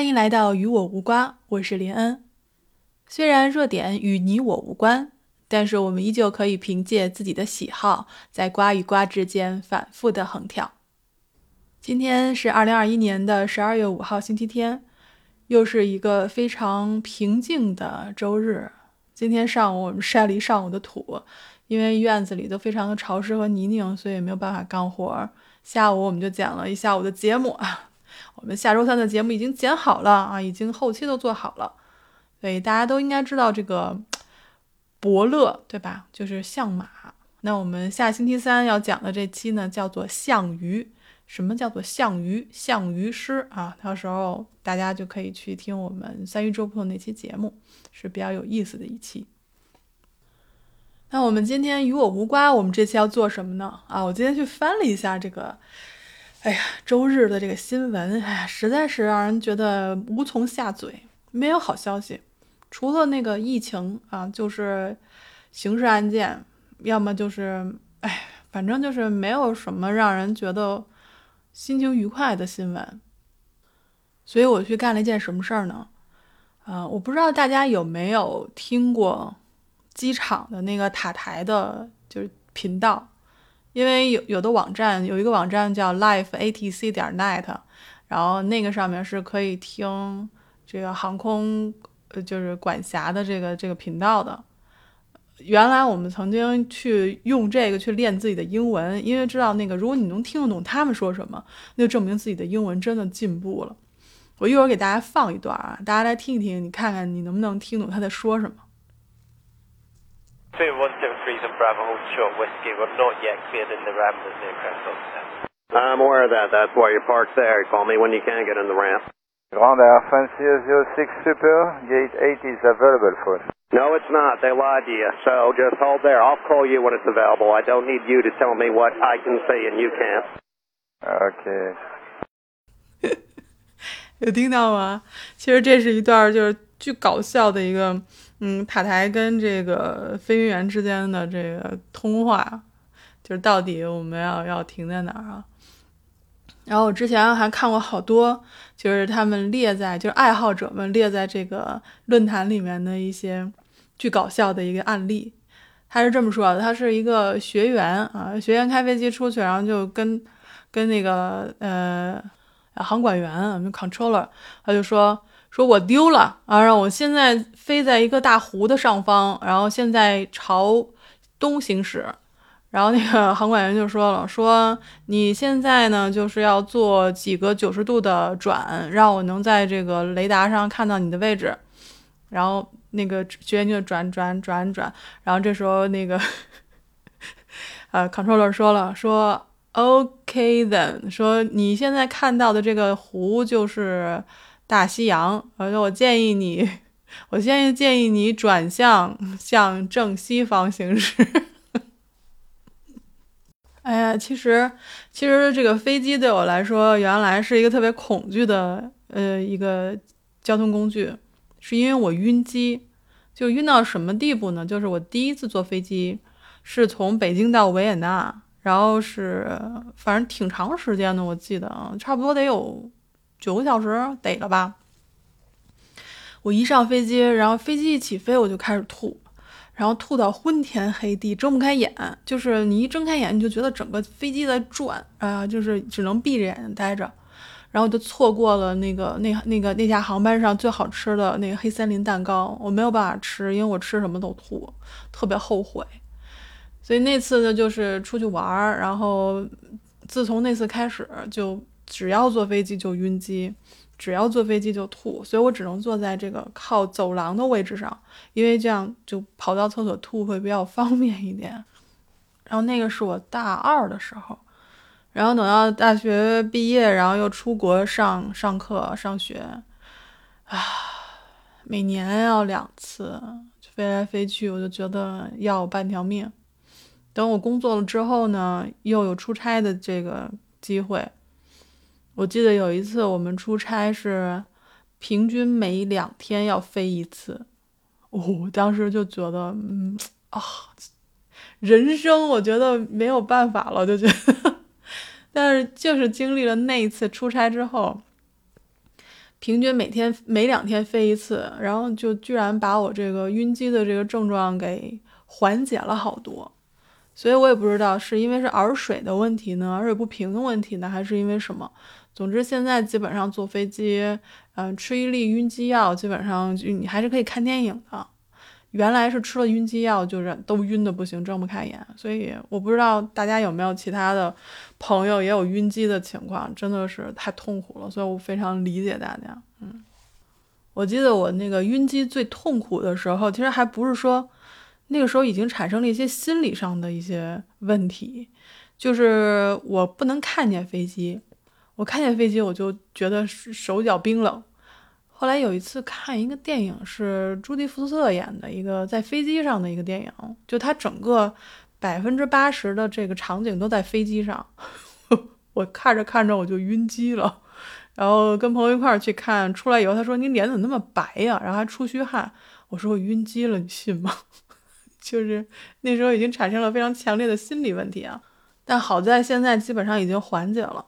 欢迎来到与我无瓜，我是林恩。虽然热点与你我无关，但是我们依旧可以凭借自己的喜好，在瓜与瓜之间反复的横跳。今天是二零二一年的十二月五号，星期天，又是一个非常平静的周日。今天上午我们晒了一上午的土，因为院子里都非常的潮湿和泥泞，所以没有办法干活。下午我们就剪了一下午的节目啊。我们下周三的节目已经剪好了啊，已经后期都做好了，所以大家都应该知道这个伯乐对吧？就是相马。那我们下星期三要讲的这期呢，叫做项羽。什么叫做项羽？项羽诗啊，到时候大家就可以去听我们三鱼周铺那期节目，是比较有意思的一期。那我们今天与我无关，我们这期要做什么呢？啊，我今天去翻了一下这个。哎呀，周日的这个新闻，哎呀，实在是让人觉得无从下嘴，没有好消息，除了那个疫情啊，就是刑事案件，要么就是，哎，反正就是没有什么让人觉得心情愉快的新闻。所以我去干了一件什么事儿呢？啊，我不知道大家有没有听过机场的那个塔台的，就是频道。因为有有的网站有一个网站叫 life atc 点 net，然后那个上面是可以听这个航空呃就是管辖的这个这个频道的。原来我们曾经去用这个去练自己的英文，因为知道那个如果你能听得懂他们说什么，那就证明自己的英文真的进步了。我一会儿给大家放一段啊，大家来听一听，你看看你能不能听懂他在说什么。Two one seven three and Bravo hold short whiskey. We're not yet cleared in the ramblers near Crestwood. I'm aware of that. That's why you're parked there. Call me when you can get in the ramp. Grand Air France 006 Super, gate 8 is available for us. No, it's not. They lied to you. So just hold there. I'll call you when it's available. I don't need you to tell me what I can see and you can't. Okay. 有听到吗？其实这是一段就是巨搞笑的一个 嗯，塔台跟这个飞行员之间的这个通话，就是到底我们要要停在哪儿啊？然后我之前还看过好多，就是他们列在就是爱好者们列在这个论坛里面的一些巨搞笑的一个案例。他是这么说的：他是一个学员啊，学员开飞机出去，然后就跟跟那个呃航管员，controller，他就说。说我丢了啊！让我现在飞在一个大湖的上方，然后现在朝东行驶。然后那个航管员就说了：“说你现在呢，就是要做几个九十度的转，让我能在这个雷达上看到你的位置。”然后那个学员就转转转转。然后这时候那个呃，controller 说了：“说 OK then，说你现在看到的这个湖就是。”大西洋，而且我建议你，我建议建议你转向向正西方行驶。哎呀，其实其实这个飞机对我来说，原来是一个特别恐惧的呃一个交通工具，是因为我晕机，就晕到什么地步呢？就是我第一次坐飞机是从北京到维也纳，然后是反正挺长时间的，我记得啊，差不多得有。九个小时得了吧？我一上飞机，然后飞机一起飞，我就开始吐，然后吐到昏天黑地，睁不开眼。就是你一睁开眼，你就觉得整个飞机在转，啊，就是只能闭着眼睛待着。然后就错过了那个那那个那架航班上最好吃的那个黑森林蛋糕，我没有办法吃，因为我吃什么都吐，特别后悔。所以那次呢，就是出去玩儿，然后自从那次开始就。只要坐飞机就晕机，只要坐飞机就吐，所以我只能坐在这个靠走廊的位置上，因为这样就跑到厕所吐会比较方便一点。然后那个是我大二的时候，然后等到大学毕业，然后又出国上上课上学，啊，每年要两次飞来飞去，我就觉得要半条命。等我工作了之后呢，又有出差的这个机会。我记得有一次我们出差是平均每两天要飞一次，我当时就觉得，嗯啊，人生我觉得没有办法了，就觉得，但是就是经历了那一次出差之后，平均每天每两天飞一次，然后就居然把我这个晕机的这个症状给缓解了好多。所以我也不知道是因为是耳水的问题呢，耳水不平的问题呢，还是因为什么。总之现在基本上坐飞机，嗯，吃一粒晕机药，基本上就你还是可以看电影的。原来是吃了晕机药，就是都晕的不行，睁不开眼。所以我不知道大家有没有其他的朋友也有晕机的情况，真的是太痛苦了。所以我非常理解大家。嗯，我记得我那个晕机最痛苦的时候，其实还不是说那个时候已经产生了一些心理上的一些问题，就是我不能看见飞机，我看见飞机我就觉得手脚冰冷。后来有一次看一个电影，是朱迪福斯特演的一个在飞机上的一个电影，就他整个百分之八十的这个场景都在飞机上，我看着看着我就晕机了，然后跟朋友一块儿去看，出来以后他说你脸怎么那么白呀，然后还出虚汗，我说我晕机了，你信吗？就是那时候已经产生了非常强烈的心理问题啊，但好在现在基本上已经缓解了。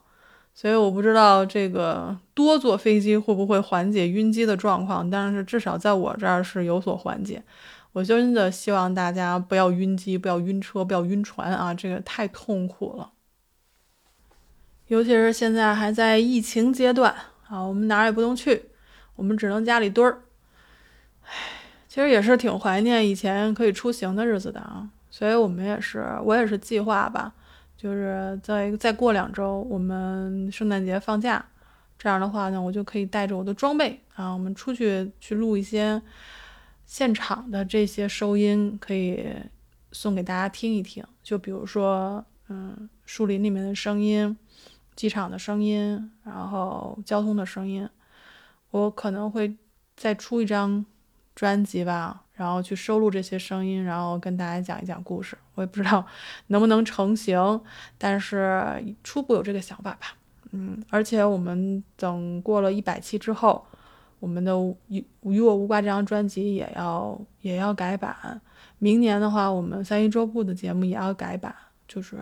所以我不知道这个多坐飞机会不会缓解晕机的状况，但是至少在我这儿是有所缓解。我真的希望大家不要晕机，不要晕车，不要晕船啊！这个太痛苦了，尤其是现在还在疫情阶段啊，我们哪儿也不能去，我们只能家里蹲儿。唉，其实也是挺怀念以前可以出行的日子的啊，所以我们也是，我也是计划吧。就是再再过两周，我们圣诞节放假，这样的话呢，我就可以带着我的装备啊，我们出去去录一些现场的这些收音，可以送给大家听一听。就比如说，嗯，树林里面的声音，机场的声音，然后交通的声音，我可能会再出一张专辑吧。然后去收录这些声音，然后跟大家讲一讲故事。我也不知道 能不能成型，但是初步有这个想法吧。嗯，而且我们等过了一百期之后，我们的《与与我无挂》这张专辑也要也要改版。明年的话，我们三一周部的节目也要改版。就是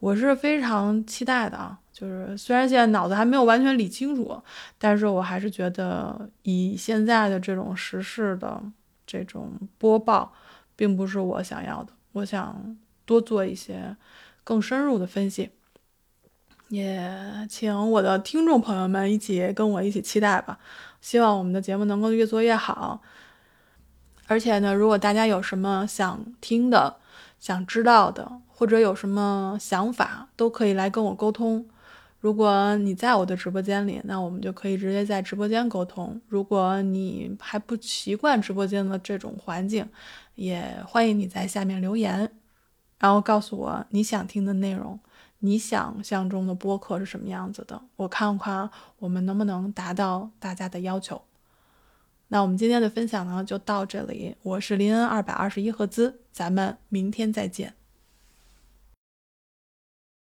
我是非常期待的啊。就是虽然现在脑子还没有完全理清楚，但是我还是觉得以现在的这种时事的。这种播报并不是我想要的，我想多做一些更深入的分析，也请我的听众朋友们一起跟我一起期待吧。希望我们的节目能够越做越好。而且呢，如果大家有什么想听的、想知道的，或者有什么想法，都可以来跟我沟通。如果你在我的直播间里，那我们就可以直接在直播间沟通。如果你还不习惯直播间的这种环境，也欢迎你在下面留言，然后告诉我你想听的内容，你想象中的播客是什么样子的，我看看我们能不能达到大家的要求。那我们今天的分享呢，就到这里。我是林恩二百二十一赫兹，咱们明天再见。